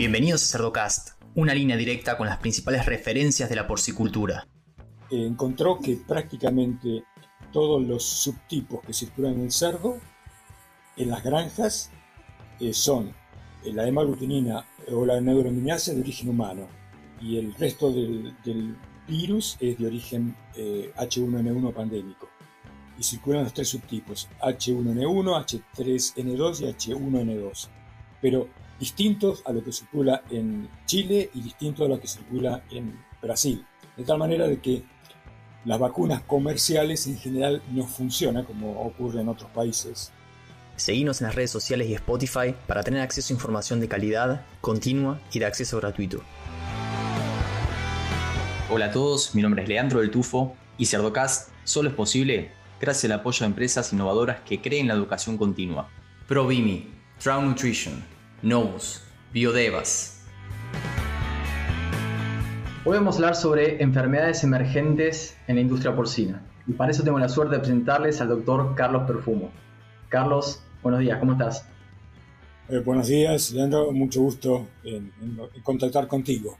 Bienvenidos a Cerdocast, una línea directa con las principales referencias de la porcicultura. encontró que prácticamente todos los subtipos que circulan en el cerdo, en las granjas, eh, son la hemaglutinina o la neuraminasa de origen humano y el resto del, virus es de origen H1N1 eh, pandémico. Y circulan los tres subtipos, H1N1, H3N2 y H1N2. Pero distintos a lo que circula en Chile y distintos a lo que circula en Brasil. De tal manera de que las vacunas comerciales en general no funcionan como ocurre en otros países. Seguimos en las redes sociales y Spotify para tener acceso a información de calidad, continua y de acceso gratuito. Hola a todos, mi nombre es Leandro del Tufo y Cerdocast solo es posible gracias al apoyo de empresas innovadoras que creen la educación continua. ProVimi, Trout Nutrition, Novus, Biodevas. Hoy vamos a hablar sobre enfermedades emergentes en la industria porcina. Y para eso tengo la suerte de presentarles al doctor Carlos Perfumo. Carlos, buenos días, ¿cómo estás? Eh, buenos días, Leandro, mucho gusto en, contactar contigo.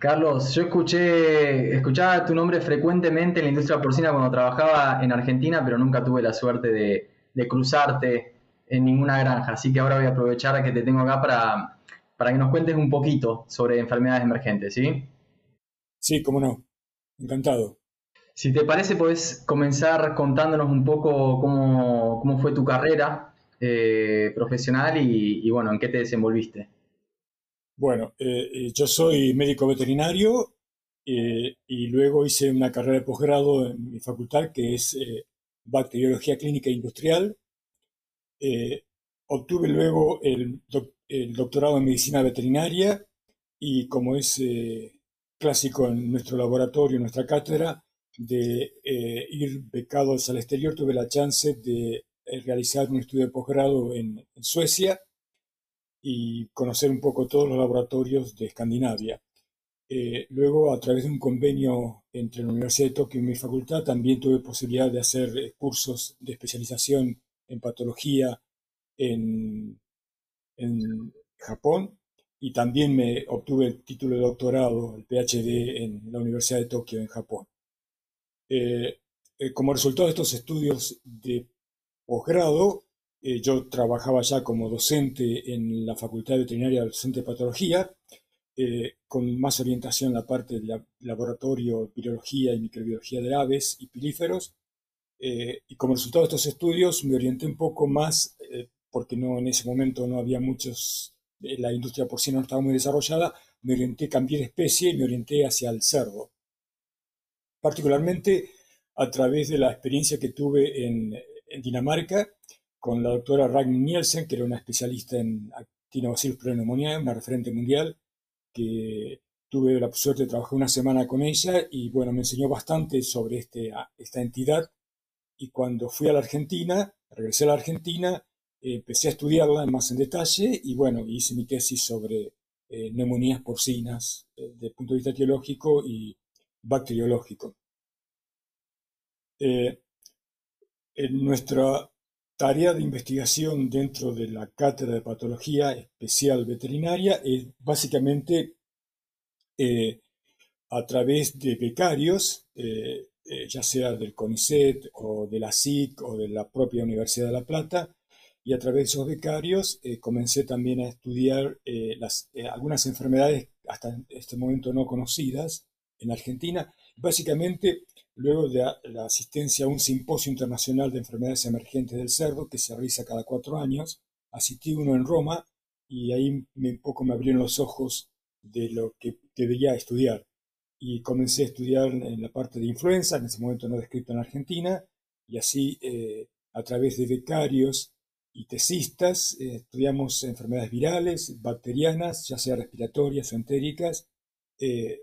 Carlos, yo escuché, escuchaba tu nombre frecuentemente en la industria porcina cuando trabajaba en Argentina, pero nunca tuve la suerte de, de cruzarte en ninguna granja. Así que ahora voy a aprovechar que te tengo acá para, para que nos cuentes un poquito sobre enfermedades emergentes, ¿sí? Sí, cómo no. Encantado. Si te parece, puedes comenzar contándonos un poco cómo, cómo fue tu carrera eh, profesional y, bueno, en qué te desenvolviste. Bueno, eh, eh, yo soy médico veterinario y luego hice una carrera de posgrado en mi facultad que es bacteriología clínica industrial eh, obtuve luego el, doctorado en medicina veterinaria y como es eh, clásico en nuestro laboratorio, en nuestra cátedra, de eh, ir becados al exterior, tuve la chance de realizar un estudio de posgrado en, Suecia y conocer un poco todos los laboratorios de Escandinavia. luego, a través de un convenio entre la Universidad de Tokio y mi facultad, también tuve posibilidad de hacer cursos de especialización en patología en, en Japón y también me obtuve el título de doctorado, el PhD, en la Universidad de Tokio, en Japón. Eh, eh, como resultado de estos estudios de posgrado, eh, yo trabajaba ya como docente en la Facultad Veterinaria, docente de patología, con más orientación en la parte del laboratorio, biología y microbiología de aves y pilíferos, eh, y como resultado de estos estudios me orienté un poco más, eh, porque no, en ese momento no había muchos, eh, la industria porcina no estaba muy desarrollada, me orienté, cambié de especie y me orienté hacia el cerdo. Particularmente a través de la experiencia que tuve en, Dinamarca con la doctora Ragnar Nielsen, que era una especialista en actinobacillus pneumoniae, una referente mundial, que tuve la suerte de trabajar una semana con ella y bueno, me enseñó bastante sobre este, esta entidad y cuando fui a la Argentina, regresé a la Argentina, empecé a estudiarla más en detalle y bueno, hice mi tesis sobre eh, neumonías porcinas eh, desde el punto de vista etiológico y bacteriológico. Eh, nuestra tarea de investigación dentro de la cátedra de patología especial veterinaria es básicamente a través de becarios ya sea del CONICET o de la SIC o de la propia Universidad de La Plata, y a través de esos becarios eh, comencé también a estudiar eh, las, algunas enfermedades hasta este momento no conocidas en Argentina. Básicamente, luego de la asistencia a un simposio internacional de enfermedades emergentes del cerdo que se realiza cada cuatro años, asistí uno en Roma y ahí un poco me abrieron los ojos de lo que debería estudiar y comencé a estudiar en la parte de influenza, en ese momento no descrito en Argentina, y así eh, a través de becarios y tesistas eh, estudiamos enfermedades virales, bacterianas, ya sea respiratorias o entéricas, eh,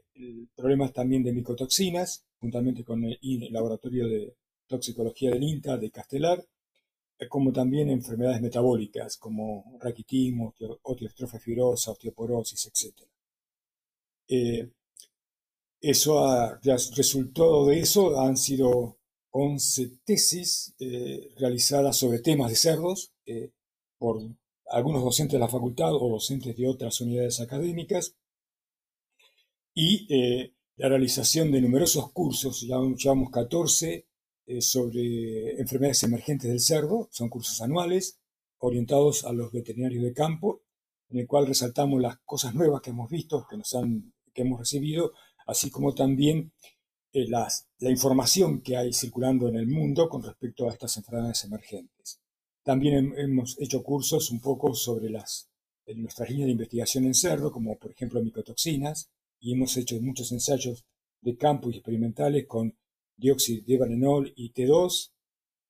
problemas también de micotoxinas, juntamente con el, laboratorio de toxicología del INTA de Castelar, como también enfermedades metabólicas como raquitismo, osteostrofia fibrosa, osteoporosis, etc. Eso ha, resultado de eso han sido 11 tesis eh, realizadas sobre temas de cerdos eh, por algunos docentes de la facultad o docentes de otras unidades académicas, y eh, la realización de numerosos cursos, llevamos 14 eh, sobre enfermedades emergentes del cerdo, son cursos anuales orientados a los veterinarios de campo, en el cual resaltamos las cosas nuevas que hemos visto, que, nos han, que hemos recibido, así como también eh, las, la información que hay circulando en el mundo con respecto a estas enfermedades emergentes. También hemos hecho cursos un poco sobre las, nuestras líneas de investigación en cerdo, como por ejemplo micotoxinas, y hemos hecho muchos ensayos de campo y experimentales con dióxido de varenol y T2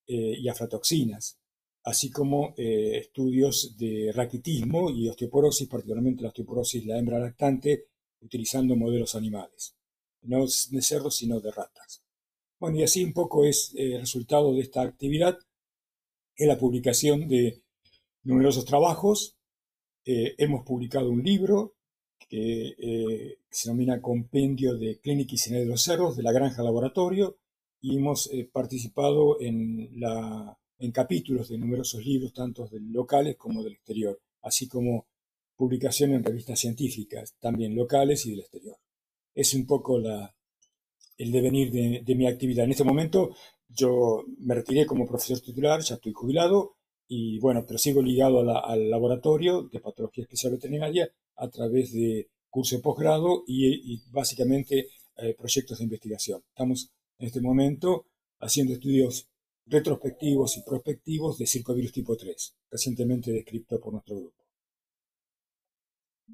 eh, y aflatoxinas, así como eh, estudios de raquitismo y osteoporosis, particularmente la osteoporosis de la hembra lactante, utilizando modelos animales, no de cerdos, sino de ratas. Bueno, y así un poco es el eh, resultado de esta actividad, en la publicación de numerosos trabajos. hemos publicado un libro que eh, se denomina Compendio de Clínica y de los Cerdos de la Granja Laboratorio y hemos eh, participado en, la, en capítulos de numerosos libros, tanto locales como del exterior, así como publicación en revistas científicas, también locales y del exterior. Es un poco la, el devenir de, mi actividad. En este momento yo me retiré como profesor titular, ya estoy jubilado, y bueno, pero sigo ligado al laboratorio de patología especial veterinaria a través de curso de posgrado y, básicamente eh, proyectos de investigación. Estamos en este momento haciendo estudios retrospectivos y prospectivos de circovirus tipo 3, recientemente descrito por nuestro grupo.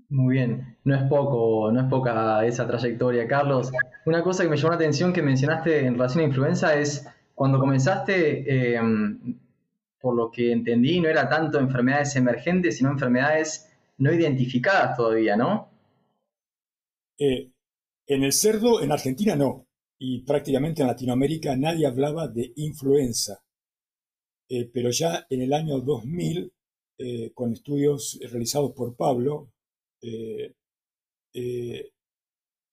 Muy bien, no es poco, no es poca esa trayectoria, Carlos. Una cosa que me llamó la atención que mencionaste en relación a influenza es cuando comenzaste, eh, por lo que entendí, no era tanto enfermedades emergentes, sino enfermedades no identificadas todavía, ¿no? Eh, en el cerdo, en Argentina no, y prácticamente en Latinoamérica nadie hablaba de influenza. Eh, pero ya en el año 2000, eh, con estudios realizados por Pablo,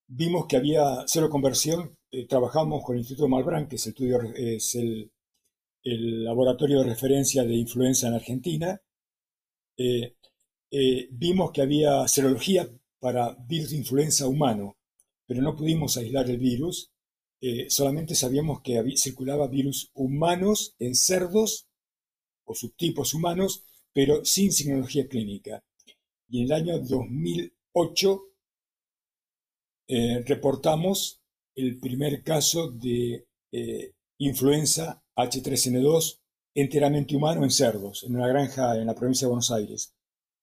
vimos que había cero conversión. trabajamos con el Instituto Malbrán, que es, el, laboratorio de referencia de influenza en Argentina. Eh, vimos que había serología para virus de influenza humano, pero no pudimos aislar el virus. Eh, solamente sabíamos que circulaba virus humanos en cerdos o subtipos humanos, pero sin signología clínica. Y en el año 2008 eh, reportamos el primer caso de influenza H3N2 enteramente humano en cerdos, en una granja en la provincia de Buenos Aires.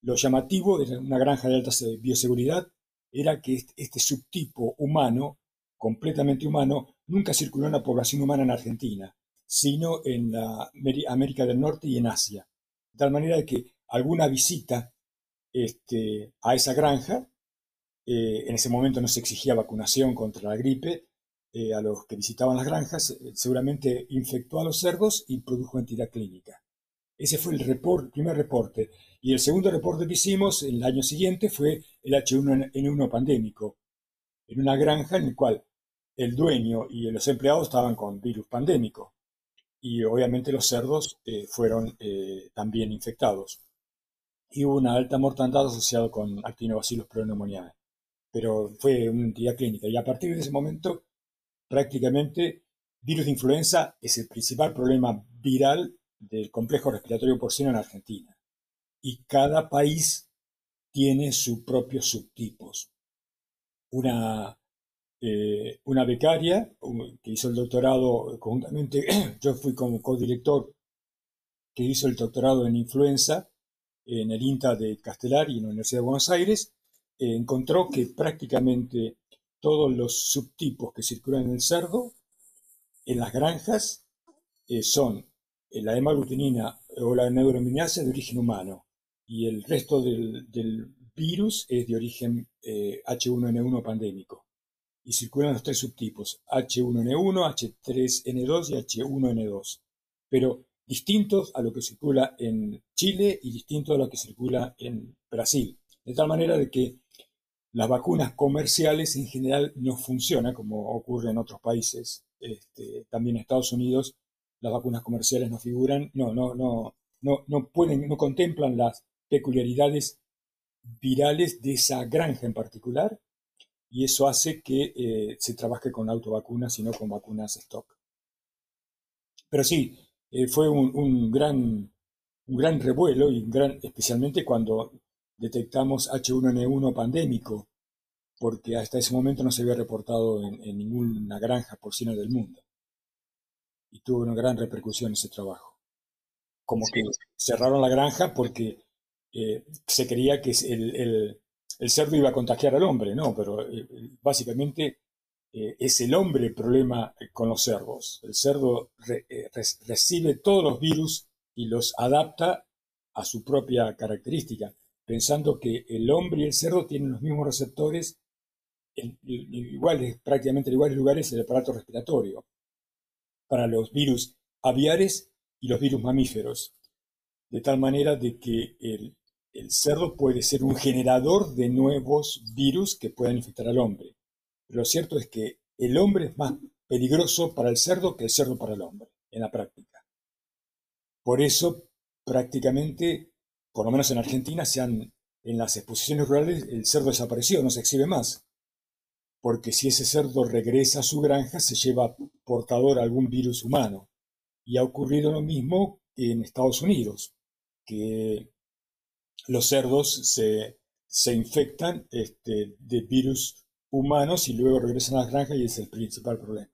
Lo llamativo de una granja de alta bioseguridad era que este subtipo humano, completamente humano, nunca circuló en la población humana en Argentina, sino en la América del Norte y en Asia. De tal manera que alguna visita este, a esa granja, eh, en ese momento no se exigía vacunación contra la gripe, eh, a los que visitaban las granjas, eh, seguramente infectó a los cerdos y produjo entidad clínica. Ese fue el primer reporte. Y el segundo reporte que hicimos el año siguiente fue el H1N1 pandémico, en una granja en la cual el dueño y los empleados estaban con virus pandémico. Y obviamente los cerdos fueron también infectados. Y hubo una alta mortandad asociada con actinobacillus pneumoniae. Pero fue una entidad clínica. Y a partir de ese momento, prácticamente, virus de influenza es el principal problema viral del complejo respiratorio porcino en Argentina. Y cada país tiene sus propios subtipos. Una, eh, una becaria que hizo el doctorado conjuntamente, yo fui como codirector que hizo el doctorado en influenza en el INTA de Castelar y en la Universidad de Buenos Aires, eh, encontró que prácticamente todos los subtipos que circulan en el cerdo, en las granjas, eh, son la hemaglutinina o la neuraminasa de origen humano y el resto del, virus es de origen H1N1 eh, pandémico. Y circulan los tres subtipos, H1N1, H3N2 y H1N2, pero distintos a lo que circula en Chile y distintos a lo que circula en Brasil. De tal manera de que las vacunas comerciales en general no funcionan como ocurre en otros países, este, también en Estados Unidos las vacunas comerciales no figuran, no, no, no, no, no pueden, no contemplan las peculiaridades virales de esa granja en particular y eso hace que eh, se trabaje con autovacunas y no con vacunas stock. Pero sí, eh, fue un, gran, un gran revuelo, y gran, especialmente cuando detectamos H1N1 pandémico, porque hasta ese momento no se había reportado en, ninguna granja porcina del mundo. Y tuvo una gran repercusión ese trabajo. Como que cerraron la granja porque eh, se creía que el, el, cerdo iba a contagiar al hombre, no, pero eh, básicamente eh, es el hombre el problema con los cerdos. El cerdo recibe todos los virus y los adapta a su propia característica, pensando que el hombre y el cerdo tienen los mismos receptores en, iguales, prácticamente en iguales lugares el aparato respiratorio para los virus aviares y los virus mamíferos, de tal manera de que el, el cerdo puede ser un generador de nuevos virus que puedan infectar al hombre. Lo cierto es que el hombre es más peligroso para el cerdo que el cerdo para el hombre, en la práctica. Por eso, prácticamente, por lo menos en Argentina, se han, en las exposiciones rurales el cerdo desapareció, no se exhibe más. Porque si ese cerdo regresa a su granja, se lleva portador algún virus humano. Y ha ocurrido lo mismo en Estados Unidos, que los cerdos se, se infectan este, de virus humanos y luego regresan a las granjas y es el principal problema.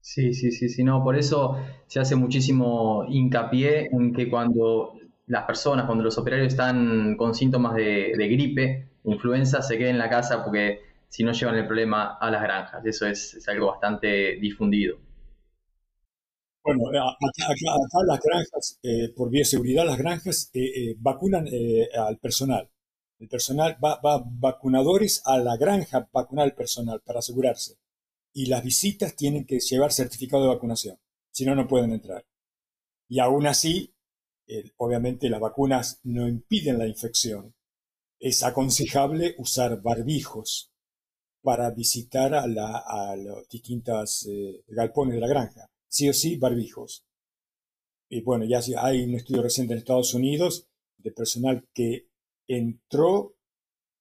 Sí, sí, sí, sí, no, por eso se hace muchísimo hincapié en que cuando las personas, cuando los operarios están con síntomas de, de gripe, influenza, se queden en la casa porque si no llevan el problema a las granjas. Eso es, es algo bastante difundido. Bueno, acá, las granjas, eh, por vía de seguridad, las granjas eh, eh, vacunan al personal. El personal va, va vacunadores a la granja vacunar al personal para asegurarse. Y las visitas tienen que llevar certificado de vacunación, si no, no pueden entrar. Y aún así, obviamente las vacunas no impiden la infección. Es aconsejable usar barbijos para visitar a, la, a los distintos galpones de la granja sí o sí barbijos. Y bueno, ya hay un estudio reciente en Estados Unidos de personal que entró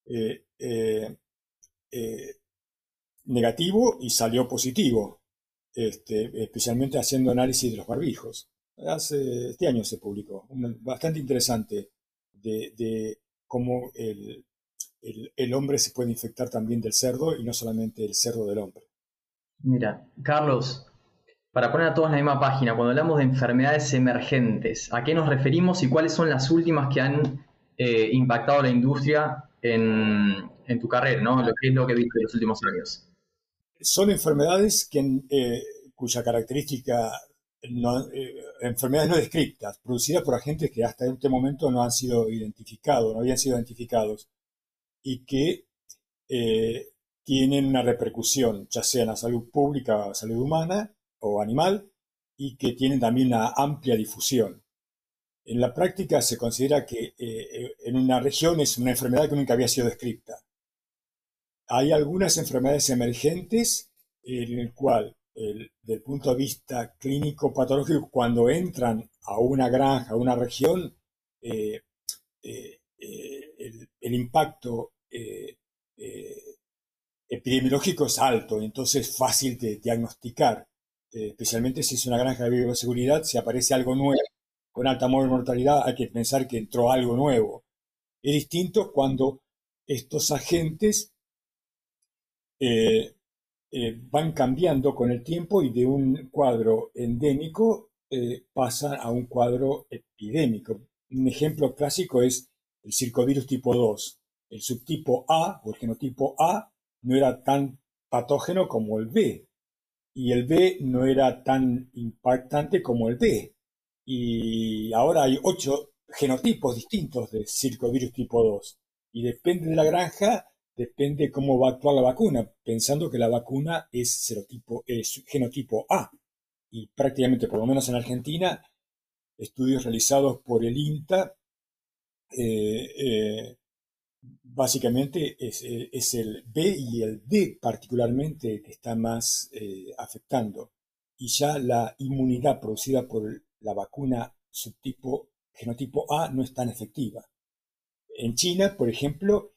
eh, eh, eh, negativo y salió positivo, este, especialmente haciendo análisis de los barbijos. Hace, este año se publicó, bastante interesante de, cómo el, el hombre se puede infectar también del cerdo y no solamente el cerdo del hombre. Mira, Carlos, para poner a todos en la misma página, cuando hablamos de enfermedades emergentes, ¿a qué nos referimos y cuáles son las últimas que han eh, impactado la industria en, tu carrera, ¿no? Lo que es lo que viste en los últimos años. Son enfermedades que, eh, cuya característica, no, eh, enfermedades no descritas, producidas por agentes que hasta este momento no han sido identificados, no habían sido identificados, y que tienen una repercusión, ya sea en la salud pública salud humana, o animal y que tienen también una amplia difusión. En la práctica se considera que eh, en una región es una enfermedad que nunca había sido descrita. Hay algunas enfermedades emergentes en el cual, el, del punto de vista clínico patológico, cuando entran a una granja, a una región, eh, eh, el, impacto epidemiológico es alto, entonces es fácil de diagnosticar. Eh, especialmente si es una granja de bioseguridad, si aparece algo nuevo con alta mortalidad, hay que pensar que entró algo nuevo. Es distinto cuando estos agentes eh, eh, van cambiando con el tiempo y de un cuadro endémico pasan a un cuadro epidémico. Un ejemplo clásico es el circovirus tipo 2. El subtipo A o el genotipo A no era tan patógeno como el B, y el B no era tan impactante como el D. Y ahora hay ocho genotipos distintos de circovirus tipo 2. Y depende de la granja, depende cómo va a actuar la vacuna, pensando que la vacuna es, es genotipo A. Y prácticamente, por lo menos en Argentina, estudios realizados por el INTA eh, eh, básicamente eh, es, el B y el D particularmente que está más eh, afectando. Y ya la inmunidad producida por la vacuna subtipo genotipo A no es tan efectiva. En China, por ejemplo,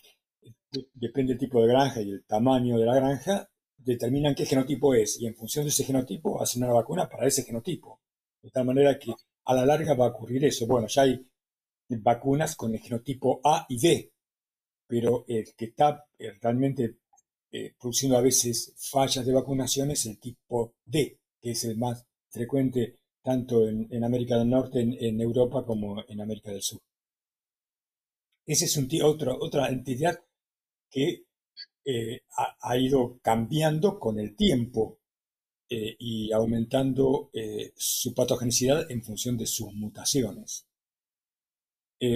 depende del tipo de granja y el tamaño de la granja, determinan qué genotipo es y en función de ese genotipo hacen una vacuna para ese genotipo. De tal manera que a la larga va a ocurrir eso. Bueno, ya hay vacunas con el genotipo A y B, pero el que está eh, realmente eh, produciendo a veces fallas de vacunación es el tipo D, que es el más frecuente tanto en, América del Norte, en, Europa, como en América del Sur. Esa es un, otra entidad que eh, ha, ido cambiando con el tiempo eh, y aumentando eh, su patogenicidad en función de sus mutaciones.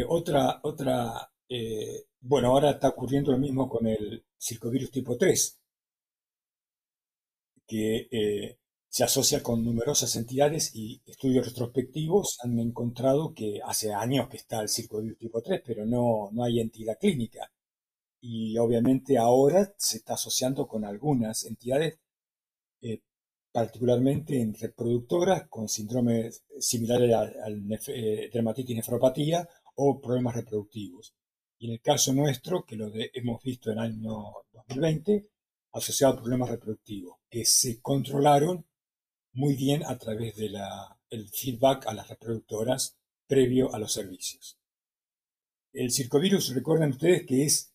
otra, otra bueno, ahora está ocurriendo lo mismo con el circovirus tipo 3, que se asocia con numerosas entidades y estudios retrospectivos han encontrado que hace años que está el circovirus tipo 3, pero no, no hay entidad clínica y obviamente ahora se está asociando con algunas entidades, eh, particularmente en reproductoras con síndromes similares al, eh, dermatitis nefropatía o problemas reproductivos. Y en el caso nuestro, que lo hemos visto en el año 2020, asociado a problemas reproductivos, que se controlaron muy bien a través del feedback a las reproductoras previo a los servicios. El circovirus, recuerden ustedes que es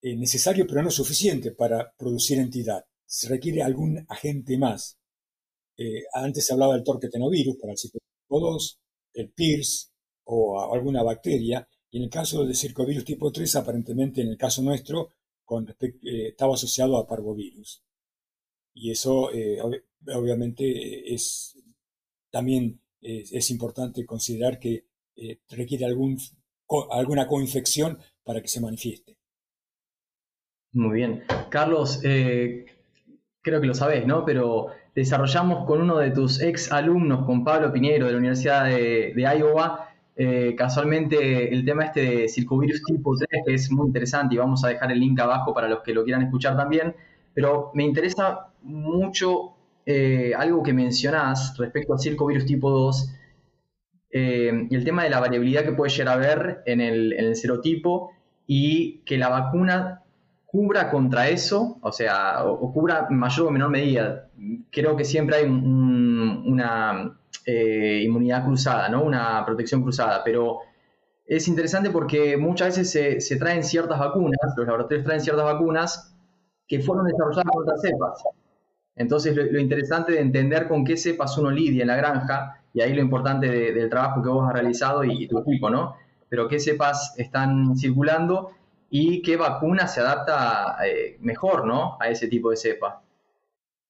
eh, necesario pero no suficiente para producir entidad. Se requiere algún agente más. Eh, antes se hablaba del torquetenovirus para el tipo 2, el PIRS o alguna bacteria, y en el caso del circovirus tipo 3, aparentemente en el caso nuestro, con eh, estaba asociado a parvovirus. Y eso obviamente es también es, importante considerar que requiere algún, alguna coinfección para que se manifieste. Muy bien. Carlos, eh, creo que lo sabés, ¿no? Pero desarrollamos con uno de tus ex alumnos, con Pablo Piñero de la Universidad de, Iowa, eh, casualmente el tema este de circovirus tipo 3, que es muy interesante y vamos a dejar el link abajo para los que lo quieran escuchar también. Pero me interesa mucho eh, algo que mencionás respecto al circovirus tipo 2 y el tema de la variabilidad que puede llegar a haber en el, serotipo y que la vacuna cubra contra eso, o sea, o, cubra en mayor o menor medida. Creo que siempre hay una eh, inmunidad cruzada, ¿no? Una protección cruzada, pero es interesante porque muchas veces se, traen ciertas vacunas, los laboratorios traen ciertas vacunas que fueron desarrolladas contra cepas. Entonces, lo, interesante de entender con qué cepas uno lidia en la granja, y ahí lo importante del trabajo que vos has realizado y, tu equipo, ¿no? Pero qué cepas están circulando y qué vacuna se adapta eh, mejor ¿no? a ese tipo de cepa.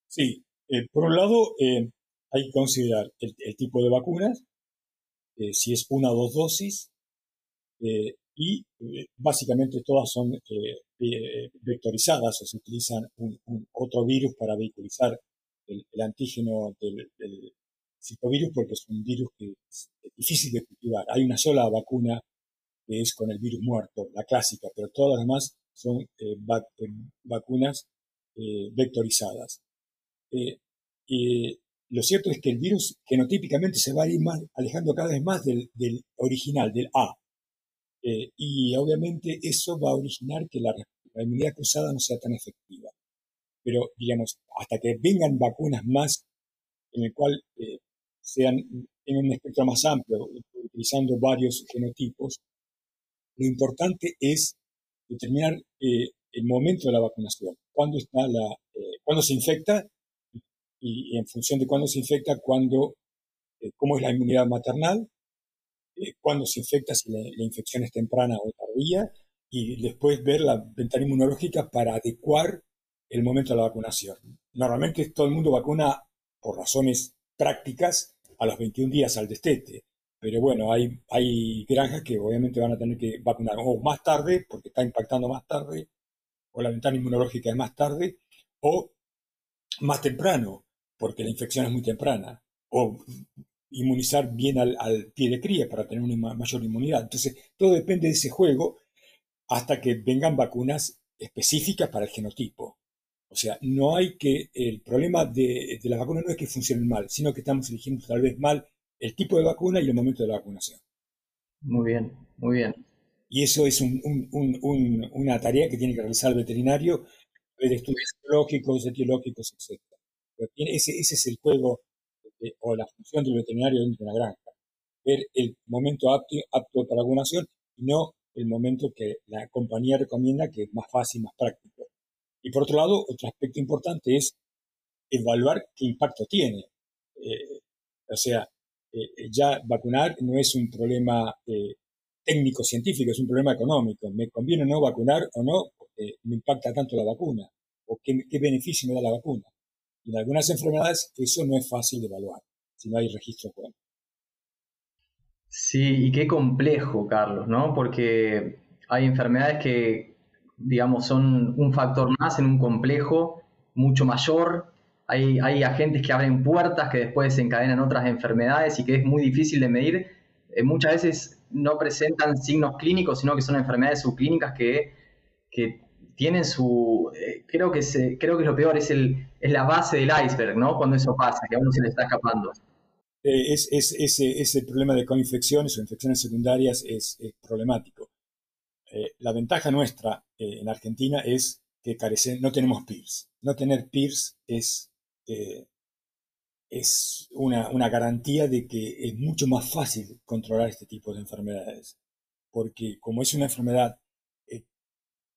Sí, eh, por un lado eh, hay que considerar el, tipo de vacunas, si es una o dos dosis, y básicamente todas son vectorizadas o se utilizan un, otro virus para vehiculizar el, antígeno del, del citovirus porque es un virus que es difícil de cultivar. Hay una sola vacuna que es con el virus muerto, la clásica, pero todas las demás son eh, eh, vacunas eh, vectorizadas. y lo cierto es que el virus genotípicamente se va a ir alejando cada vez más del, original, del A. y obviamente eso va a originar que la, inmunidad cruzada no sea tan efectiva. Pero, digamos, hasta que vengan vacunas más en el cual sean en un espectro más amplio, utilizando varios genotipos, lo importante es determinar eh, el momento de la vacunación, cuándo, está la, eh, se infecta y, en función de cuándo se infecta, cuándo, eh, cómo es la inmunidad maternal, cuándo se infecta, si la, infección es temprana o tardía, y después ver la ventana inmunológica para adecuar el momento de la vacunación. Normalmente todo el mundo vacuna por razones prácticas a los 21 días al destete. Pero bueno, hay, hay granjas que obviamente van a tener que vacunar o más tarde, porque está impactando más tarde, o la ventana inmunológica es más tarde, o más temprano, porque la infección es muy temprana, o inmunizar bien al, pie de cría para tener una mayor inmunidad. Entonces, todo depende de ese juego hasta que vengan vacunas específicas para el genotipo. O sea, no hay que, el problema de, de las vacunas no es que funcionen mal, sino que estamos eligiendo tal vez mal el tipo de vacuna y el momento de la vacunación. Muy bien, muy bien. Y eso es una tarea que tiene que realizar el veterinario, ver estudios biológicos, etiológicos, etc. ese, es el juego o la función del veterinario dentro de una granja. Ver el momento apto, apto para vacunación y no el momento que la compañía recomienda que es más fácil, más práctico. Y por otro lado, otro aspecto importante es evaluar qué impacto tiene. Eh, o sea, eh, ya vacunar no es un problema eh, técnico-científico, es un problema económico. ¿Me conviene no vacunar o no? Porque me impacta tanto la vacuna. ¿O qué, beneficio me da la vacuna? En algunas enfermedades eso no es fácil de evaluar si no hay registro buenos. Sí, y qué complejo, Carlos, ¿no? Porque hay enfermedades que, digamos, son un factor más en un complejo mucho mayor. Hay, hay agentes que abren puertas que después desencadenan otras enfermedades y que es muy difícil de medir. Eh, muchas veces no presentan signos clínicos, sino que son enfermedades subclínicas que, que tienen su... Eh, creo, que se, creo que lo peor, es, el, es la base del iceberg, ¿no? Cuando eso pasa, que a uno se le está escapando. Eh, es, ese, problema de coinfecciones o infecciones secundarias es, problemático. Eh, la ventaja nuestra en Argentina es que carecen, no tenemos PIRS. No tener PIRS es, es una, una, garantía de que es mucho más fácil controlar este tipo de enfermedades. Porque como es una enfermedad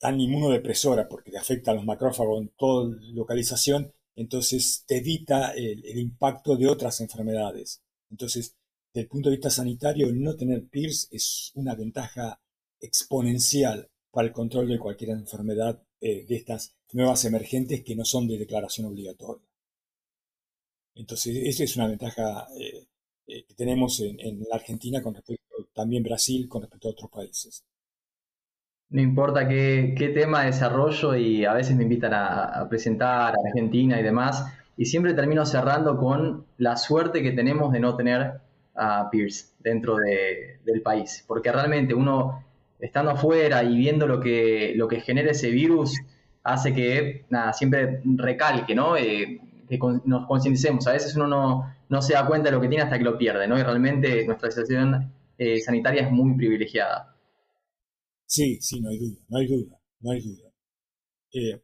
tan inmunodepresora, porque te afecta a los macrófagos en toda localización, entonces te evita el, impacto de otras enfermedades. Entonces, desde el punto de vista sanitario, el no tener PIRS es una ventaja exponencial para el control de cualquier enfermedad eh, de estas nuevas emergentes que no son de declaración obligatoria. Entonces, esa es una ventaja eh, eh, que tenemos en, en, la Argentina con respecto también Brasil con respecto a otros países. No importa qué, tema de desarrollo y a veces me invitan a, presentar a Argentina y demás, y siempre termino cerrando con la suerte que tenemos de no tener a Pierce dentro del país, porque realmente uno estando afuera y viendo lo que, lo que genera ese virus hace que nada, siempre recalque, ¿no? Eh, que nos concienticemos. A veces uno no, no, se da cuenta de lo que tiene hasta que lo pierde, ¿no? Y realmente nuestra situación eh, sanitaria es muy privilegiada. Sí, sí, no hay duda, no hay duda, no hay duda. Eh,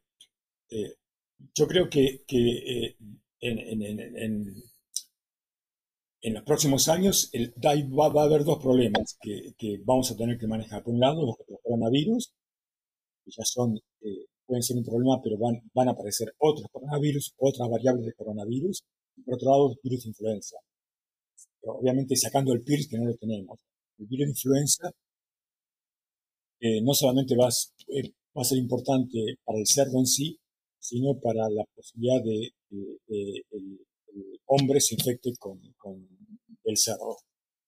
eh, yo creo que, que eh, en, en, en, los próximos años el, va, va, a haber dos problemas que, que, vamos a tener que manejar. Por un lado, los, coronavirus, que ya son, pueden ser un problema, pero van, van a aparecer otros coronavirus, otras variables de coronavirus. Y por otro lado, el virus influenza. Obviamente sacando el PIRS que no lo tenemos. El virus de influenza no solamente va a, eh, va a, ser importante para el cerdo en sí, sino para la posibilidad de que el, hombre se infecte con, el cerdo.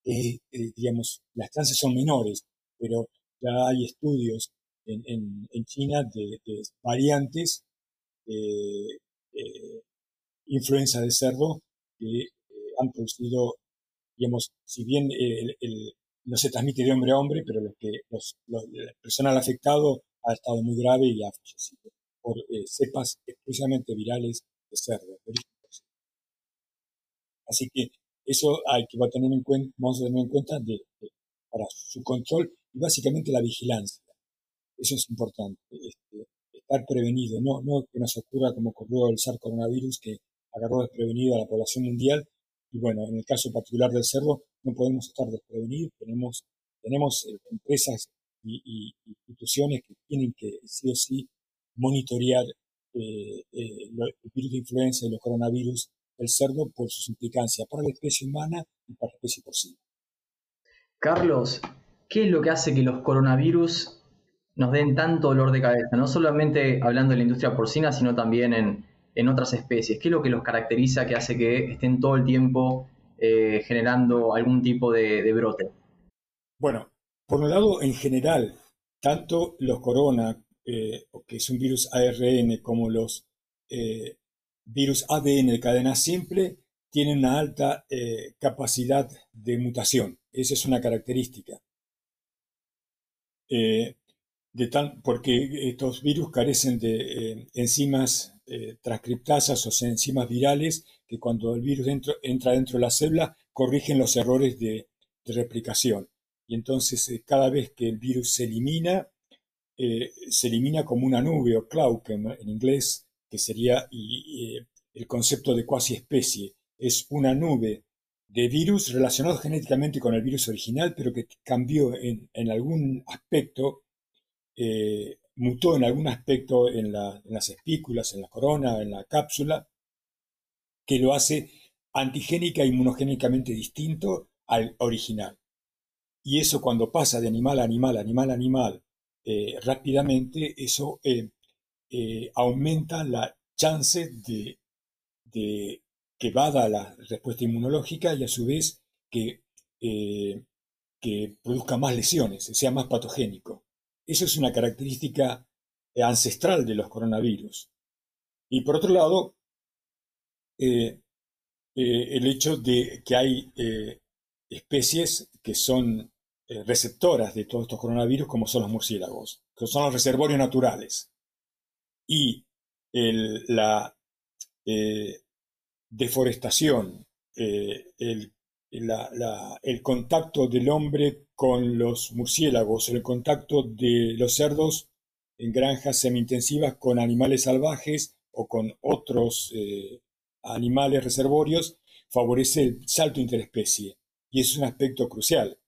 Eh, eh, digamos, las chances son menores, pero ya hay estudios en China de, de variantes de influenza de cerdo que han producido, digamos, si bien el, el, no se transmite de hombre a hombre, pero los que, los, el personal afectado ha estado muy grave y ha fallecido por eh, cepas exclusivamente virales de cerdo. Así que eso hay que va a tener en cuenta, vamos a tener en cuenta de, para su control y básicamente la vigilancia. Eso es importante, este, estar prevenido, no, no que nos ocurra como ocurrió el SARS coronavirus que agarró desprevenido a la población mundial y bueno, en el caso particular del cerdo, no podemos estar desprevenidos. Tenemos, tenemos eh, empresas y, instituciones que tienen que sí o sí monitorear eh, eh, el virus de influenza y los coronavirus del cerdo por sus implicancias para la especie humana y para la especie porcina. Carlos, ¿qué es lo que hace que los coronavirus nos den tanto dolor de cabeza? No solamente hablando de la industria porcina, sino también en, en otras especies? ¿Qué es lo que los caracteriza que hace que estén todo el tiempo eh, generando algún tipo de, brote? Bueno, por un lado, en general, tanto los corona, eh, que es un virus ARN, como los eh, virus ADN de cadena simple, tienen una alta capacidad de mutación. Esa es una característica. De tal, porque estos virus carecen de enzimas eh, transcriptasas o enzimas virales que cuando el virus entra dentro de la célula corrigen los errores de, replicación. y entonces eh, cada vez que el virus se elimina, eh, se elimina como una nube o cloud en, inglés, que sería el concepto de cuasi especie. Es una nube de virus relacionados genéticamente con el virus original, pero que cambió en, algún aspecto, mutó en algún aspecto en, las espículas, en la corona, en la cápsula, que lo hace antigénica e inmunogénicamente distinto al original. Y eso cuando pasa de animal a animal, animal a animal, eh, rápidamente, eso eh, eh, aumenta la chance de, que vada la respuesta inmunológica y a su vez que produzca más lesiones, sea más patogénico. Eso es una característica ancestral de los coronavirus. Y por otro lado, el hecho de que hay especies que son eh, receptoras de todos estos coronavirus, como son los murciélagos, que son los reservorios naturales. Y la eh, deforestación, eh, el, el, contacto del hombre con los murciélagos, el contacto de los cerdos en granjas semi-intensivas con animales salvajes o con otros animales reservorios, favorece el salto interespecie y es un aspecto crucial.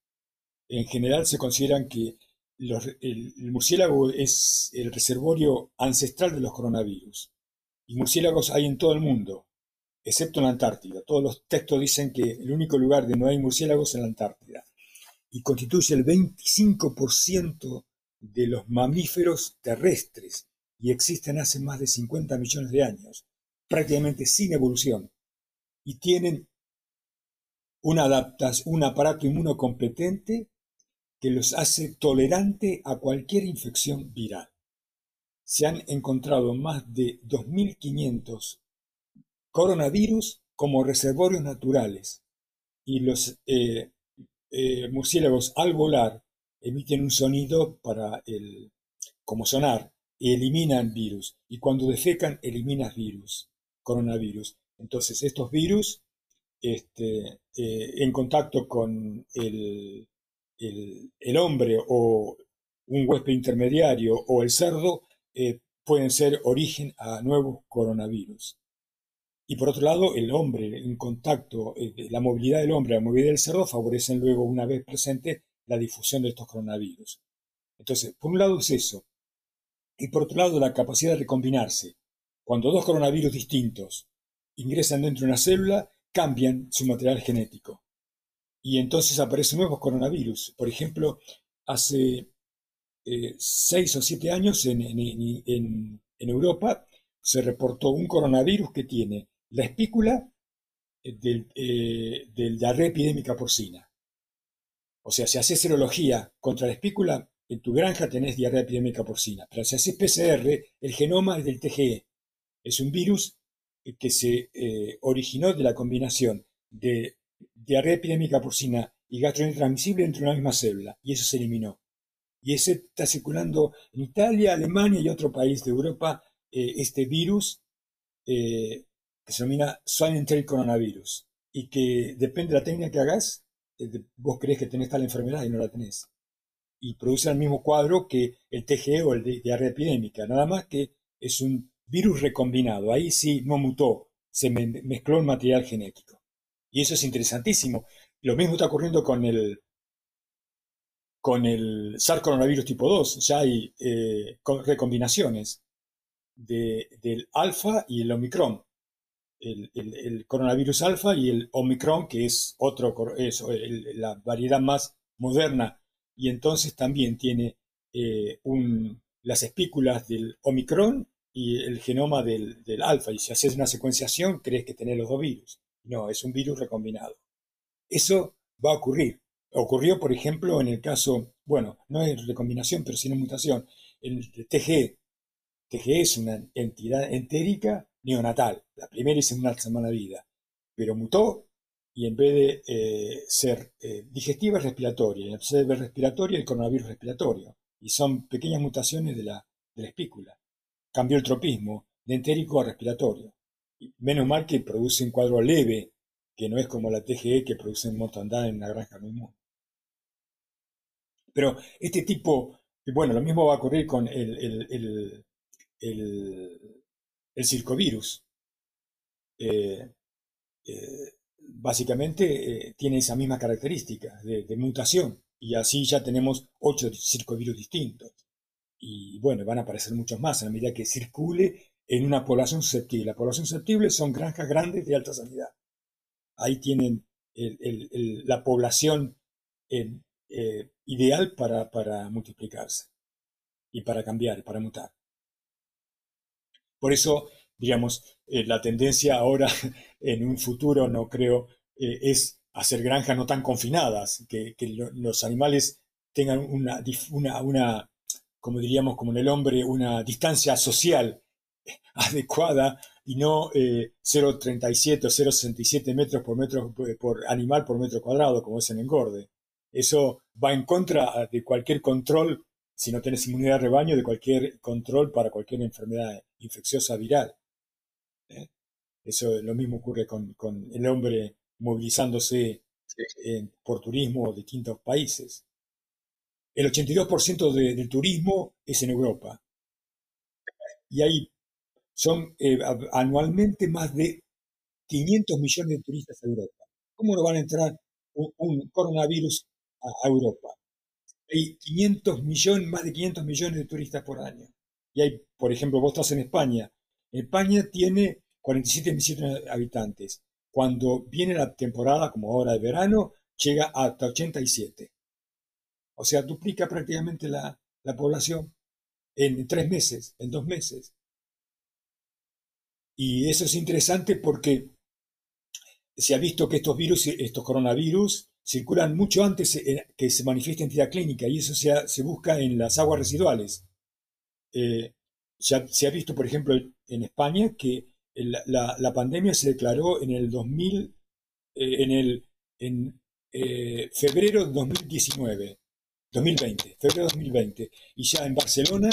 En general se consideran que el, murciélago es el reservorio ancestral de los coronavirus. Y murciélagos hay en todo el mundo, excepto en la Antártida. Todos los textos dicen que el único lugar donde no hay murciélagos es en la Antártida. Y constituye el 25% de los mamíferos terrestres y existen hace más de 50 millones de años, prácticamente sin evolución. Y tienen un aparato inmunocompetente que los hace tolerante a cualquier infección viral. Se han encontrado más de 2.500 coronavirus como reservorios naturales y los eh, eh, murciélagos al volar emiten un sonido para el, como sonar y eliminan virus y cuando defecan eliminan virus, coronavirus. Entonces estos virus este, eh, en contacto con el, el, hombre o un huésped intermediario o el cerdo pueden ser origen a nuevos coronavirus. Y por otro lado, el hombre en contacto, eh, la movilidad del hombre, la movilidad del cerdo favorecen luego, una vez presente, la difusión de estos coronavirus. Entonces, por un lado es eso. Y por otro lado, la capacidad de recombinarse. Cuando dos coronavirus distintos ingresan dentro de una célula, cambian su material genético. Y entonces aparecen nuevos coronavirus. Por ejemplo, hace eh, seis o siete años en, Europa se reportó un coronavirus que tiene la espícula eh, del, eh, diarrea epidémica porcina. O sea, si haces serología contra la espícula, en tu granja tenés diarrea epidémica porcina. Pero si haces PCR, el genoma es del TGE. Es un virus que se originó de la combinación de diarrea epidémica porcina y gastroenterotransmisible dentro de una misma célula, y eso se eliminó. Y ese está circulando en Italia, Alemania y otro país de Europa, eh, este virus eh, que se denomina swine enteric coronavirus, y que depende de la técnica que hagas, eh, vos crees que tenés tal enfermedad y no la tenés. Y produce el mismo cuadro que el TGE o el diarrea epidémica, nada más que es un virus recombinado. Ahí sí no mutó, se mezcló el material genético. Y eso es interesantísimo. Lo mismo está ocurriendo con el, con el SARS coronavirus tipo 2. Ya hay eh, recombinaciones del alfa y el omicron. El, coronavirus alfa y el omicron, que es otro, la variedad más moderna. Y entonces también tiene eh, las espículas del omicron y el genoma del, del alfa. Y si haces una secuenciación, crees que tenés los dos virus. No, es un virus recombinado. Eso va a ocurrir. Ocurrió, por ejemplo, en el caso, bueno, no es recombinación, pero sí mutación, el TG. TG es una entidad entérica neonatal. La primera es en una semana de vida. Pero mutó y en vez de eh, ser eh, digestiva es respiratoria. Y en vez de respiratoria, el coronavirus respiratorio. Y son pequeñas mutaciones de la, de la espícula. Cambió el tropismo de entérico a respiratorio. Menos mal que produce un cuadro leve, que no es como la TGE que produce mortandad en la granja mismo. Pero este tipo, bueno, lo mismo va a ocurrir con el, circovirus. Eh, eh, básicamente tiene esa misma característica de, mutación y así ya tenemos ocho circovirus distintos. Y bueno, van a aparecer muchos más a medida que circule en una población susceptible. La población susceptible son granjas grandes de alta sanidad. Ahí tienen la población eh, ideal para, multiplicarse y para cambiar, para mutar. Por eso, digamos, eh, la tendencia ahora en un futuro, no creo, eh, es hacer granjas no tan confinadas, que, los animales tengan una, una, una, como diríamos, como en el hombre, una distancia social adecuada y no 0,37 o 0,67 metros por, metro, por animal por metro cuadrado, como es en engorde. Eso va en contra de cualquier control, si no tienes inmunidad de rebaño, de cualquier control para cualquier enfermedad infecciosa viral. ¿eh? Eso lo mismo ocurre con, el hombre movilizándose por turismo de distintos países. El 82% del turismo es en Europa. Y hay son eh, anualmente más de 500 millones de turistas a Europa. ¿Cómo no van a entrar un, coronavirus a, Europa? Hay 500 millones, más de 500 millones de turistas por año. Y hay, por ejemplo, vos estás en España. España tiene 47 millones de habitantes. Cuando viene la temporada, como ahora de verano, llega hasta 87. O sea, duplica prácticamente la, la población en tres meses, en dos meses. Y eso es interesante porque se ha visto que estos virus, estos coronavirus, circulan mucho antes que se manifieste entidad clínica y eso se, busca en las aguas residuales. Eh, se, ha, visto, por ejemplo, en España que la, pandemia se declaró en el 2000, eh, en el en, eh, febrero de 2019, 2020, febrero de 2020, y ya en Barcelona,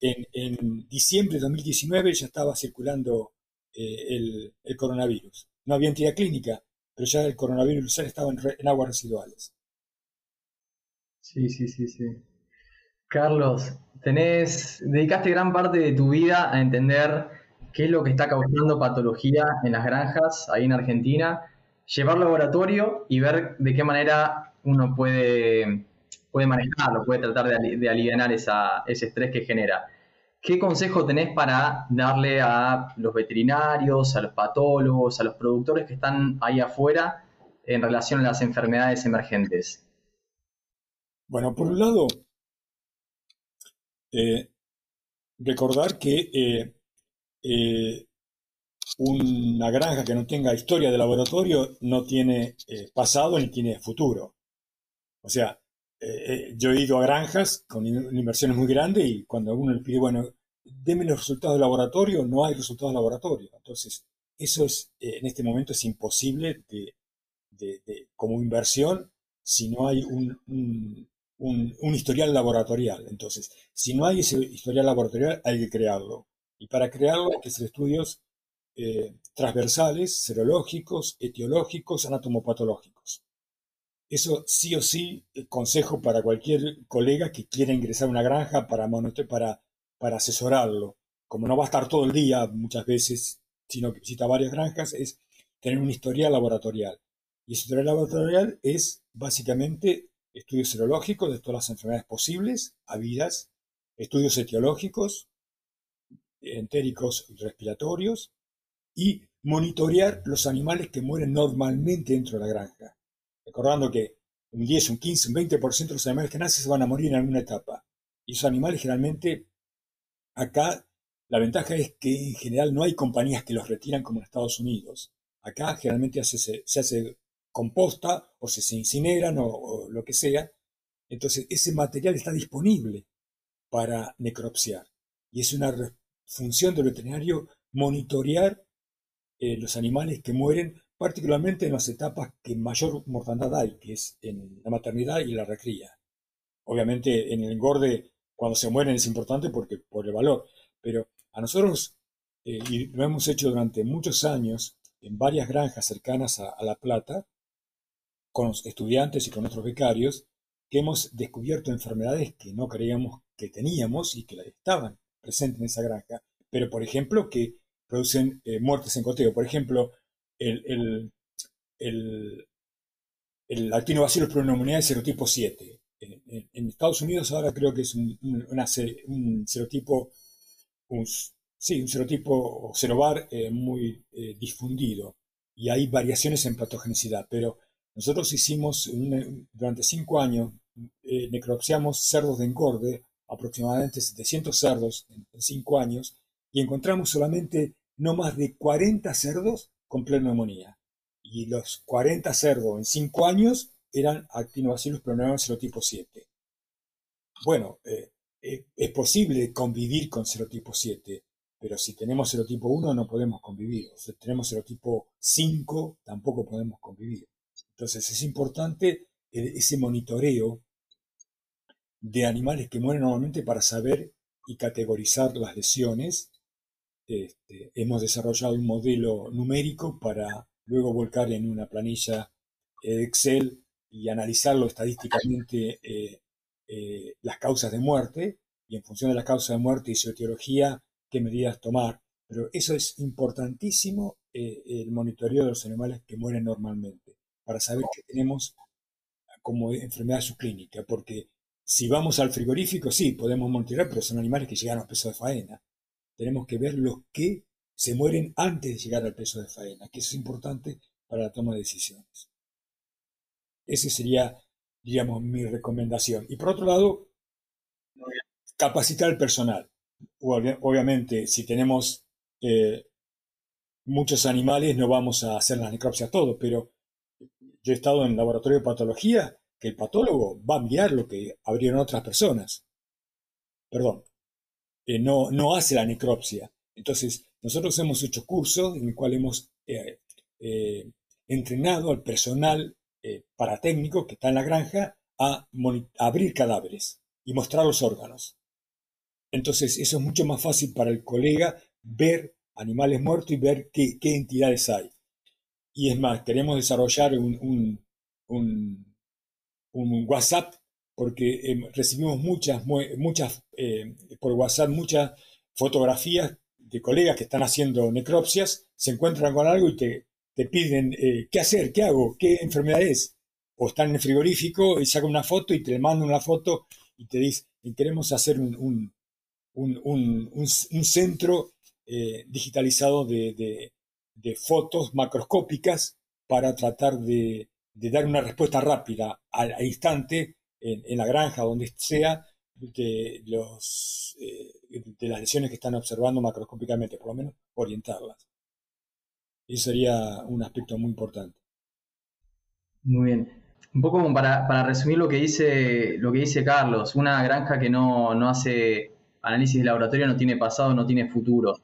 en, en diciembre de 2019 ya estaba circulando eh, el, coronavirus. No había entidad clínica, pero ya el coronavirus ya estaba en, aguas residuales. Sí, sí, sí, sí. Carlos, tenés, dedicaste gran parte de tu vida a entender qué es lo que está causando patología en las granjas ahí en Argentina, llevar laboratorio y ver de qué manera uno puede, puede manejarlo, puede tratar de, de aliviar ese estrés que genera. ¿Qué consejo tenés para darle a los veterinarios, a los patólogos, a los productores que están ahí afuera en relación a las enfermedades emergentes? Bueno, por un lado, eh, recordar que eh, eh, una granja que no tenga historia de laboratorio no tiene pasado ni tiene futuro. O sea, eh, yo he ido a granjas con inversiones muy grandes y cuando uno le pide, bueno, deme los resultados de laboratorio, no hay resultados de laboratorio. Entonces, eso es, eh, en este momento es imposible de, como inversión si no hay un, un, historial laboratorial. Entonces, si no hay ese historial laboratorial, hay que crearlo. Y para crearlo hay que hacer estudios eh, transversales, serológicos, etiológicos, anatomopatológicos. Eso sí o sí, el consejo para cualquier colega que quiera ingresar a una granja para, para, para asesorarlo. Como no va a estar todo el día muchas veces, sino que visita varias granjas, es tener un historial laboratorial. Y ese historial laboratorial es básicamente estudios serológicos de todas las enfermedades posibles, habidas, estudios etiológicos, entéricos y respiratorios, y monitorear los animales que mueren normalmente dentro de la granja recordando que un 10, un 15, un 20% de los animales que nacen se van a morir en alguna etapa. Y esos animales generalmente, acá, la ventaja es que en general no hay compañías que los retiran como en Estados Unidos. Acá generalmente se, hace composta o se, incineran o, lo que sea. Entonces ese material está disponible para necropsiar. Y es una función del veterinario monitorear eh, los animales que mueren particularmente en las etapas que mayor mortandad hay, que es en la maternidad y la recría. Obviamente en el engorde, cuando se mueren es importante porque, por el valor, pero a nosotros, eh, y lo hemos hecho durante muchos años en varias granjas cercanas a, La Plata, con los estudiantes y con otros becarios, que hemos descubierto enfermedades que no creíamos que teníamos y que estaban presentes en esa granja, pero por ejemplo que producen eh, muertes en coteo. Por ejemplo, el, el, el, el actinobacillus pneumoniae serotipo 7. En, Estados Unidos ahora creo que es un, un serotipo, un, sí, un serotipo serobar eh, muy eh, difundido y hay variaciones en patogenicidad, pero nosotros hicimos durante cinco años, eh, necropsiamos cerdos de engorde, aproximadamente 700 cerdos en, cinco años, y encontramos solamente no más de 40 cerdos con pneumonía. Y los 40 cerdos en cinco años eran actinobacillus pneumoniae serotipo 7. Bueno, eh, eh, es posible convivir con serotipo 7, pero si tenemos serotipo 1 no podemos convivir. si tenemos serotipo 5 tampoco podemos convivir. Entonces es importante ese monitoreo de animales que mueren normalmente para saber y categorizar las lesiones. Este, hemos desarrollado un modelo numérico para luego volcar en una planilla Excel y analizarlo estadísticamente eh, eh, las causas de muerte y en función de las causas de muerte y su etiología, qué medidas tomar. Pero eso es importantísimo, eh, el monitoreo de los animales que mueren normalmente para saber que tenemos como enfermedad subclínica, porque si vamos al frigorífico, sí, podemos monitorear, pero son animales que llegan al peso de faena. Tenemos que ver los que se mueren antes de llegar al peso de faena, que es importante para la toma de decisiones. Esa sería, digamos, mi recomendación. Y por otro lado, capacitar al personal. Obviamente, si tenemos eh, muchos animales, no vamos a hacer la necropsia todo, pero yo he estado en el laboratorio de patología, que el patólogo va a mirar lo que abrieron otras personas. Perdón, eh, no, no hace la necropsia. Entonces, nosotros hemos hecho cursos en el cual hemos eh, eh, entrenado al personal paratécnico que está en la granja a, abrir cadáveres y mostrar los órganos. Entonces, eso es mucho más fácil para el colega ver animales muertos y ver qué entidades hay. Y es más, queremos desarrollar un, WhatsApp porque em, recibimos muchas, muchas eh, por WhatsApp muchas fotografías de colegas que están haciendo necropsias, se encuentran con algo y te, te piden eh, qué hacer, qué hago, qué enfermedad es. O están en el frigorífico y sacan una foto y te mandan una foto y te dicen, queremos hacer un, centro eh, digitalizado de, de fotos macroscópicas para tratar de, dar una respuesta rápida al, instante en, la granja, donde sea, de, los, eh, de las lesiones que están observando macroscópicamente, por lo menos orientarlas. Eso sería un aspecto muy importante. Muy bien. Un poco como para, resumir lo que, dice, lo que dice Carlos, una granja que no, no hace análisis de laboratorio no tiene pasado, no tiene futuro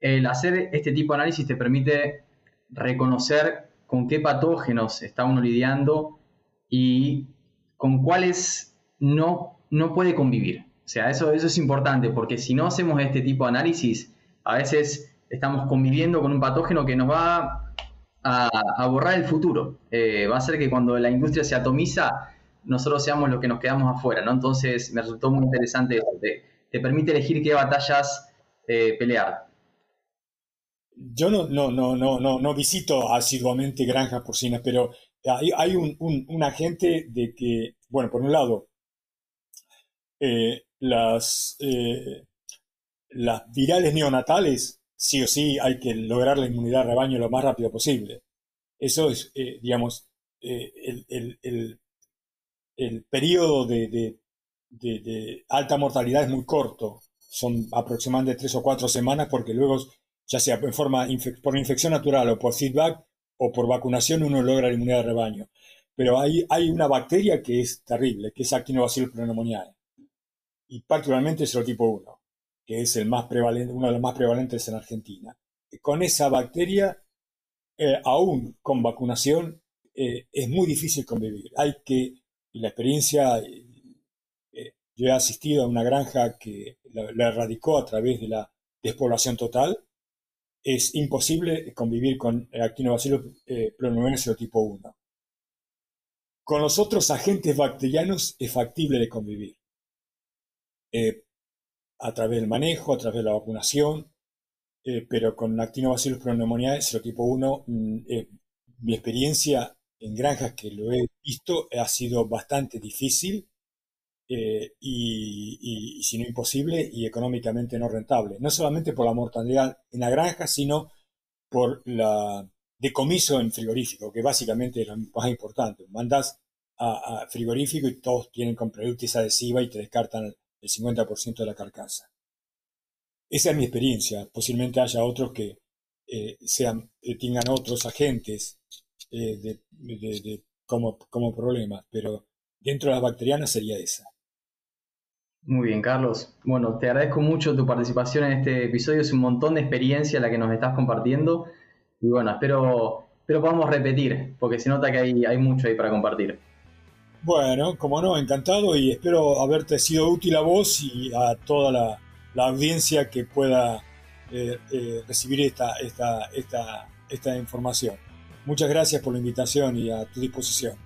el hacer este tipo de análisis te permite reconocer con qué patógenos está uno lidiando y con cuáles no, no puede convivir. O sea, eso, eso es importante porque si no hacemos este tipo de análisis, a veces estamos conviviendo con un patógeno que nos va a, borrar el futuro. Eh, va a ser que cuando la industria se atomiza, nosotros seamos los que nos quedamos afuera, ¿no? Entonces me resultó muy interesante eso. Te, permite elegir qué batallas eh, pelear yo no, no, no, no, no, no visito asiduamente granjas porcinas, pero hay, un, agente de que, bueno, por un lado, eh, las, eh, las virales neonatales, sí o sí hay que lograr la inmunidad de rebaño lo más rápido posible. Eso es, eh, digamos, el, periodo de, alta mortalidad es muy corto. Son aproximadamente tres o cuatro semanas porque luego ya sea en por infección natural o por feedback o por vacunación, uno logra la inmunidad de rebaño. Pero hay, hay una bacteria que es terrible, que es Actinobacillus pneumoniae, y particularmente el serotipo 1, que es el más prevalente, uno de los más prevalentes en Argentina. con esa bacteria, eh, aún con vacunación, eh, es muy difícil convivir. Hay que, y la experiencia, eh, yo he asistido a una granja que la erradicó a través de la despoblación total, es imposible convivir con Actinobacillus eh, serotipo 1. con los otros agentes bacterianos es factible de convivir. Eh, a través del manejo, a través de la vacunación, eh, pero con Actinobacillus pneumoniae, serotipo 1, mm, mi experiencia en granjas que lo he visto ha sido bastante difícil eh, y, si no imposible, y económicamente no rentable. No solamente por la mortalidad en la granja, sino por la decomiso en frigorífico, que básicamente es lo más importante. Mandas a, frigorífico y todos tienen con productos adhesiva y te descartan el 50% de la carcasa. Esa es mi experiencia. Posiblemente haya otros que eh, sean, eh, tengan otros agentes como, como problema, pero dentro de las bacterianas sería esa. Muy bien, Carlos. Bueno, te agradezco mucho tu participación en este episodio. Es un montón de experiencia la que nos estás compartiendo. Y bueno, espero, espero podamos repetir, porque se nota que hay, hay mucho ahí para compartir. Bueno, como no, encantado y espero haberte sido útil a vos y a toda la, audiencia que pueda eh, eh, recibir esta, esta, esta, esta información. Muchas gracias por la invitación y a tu disposición.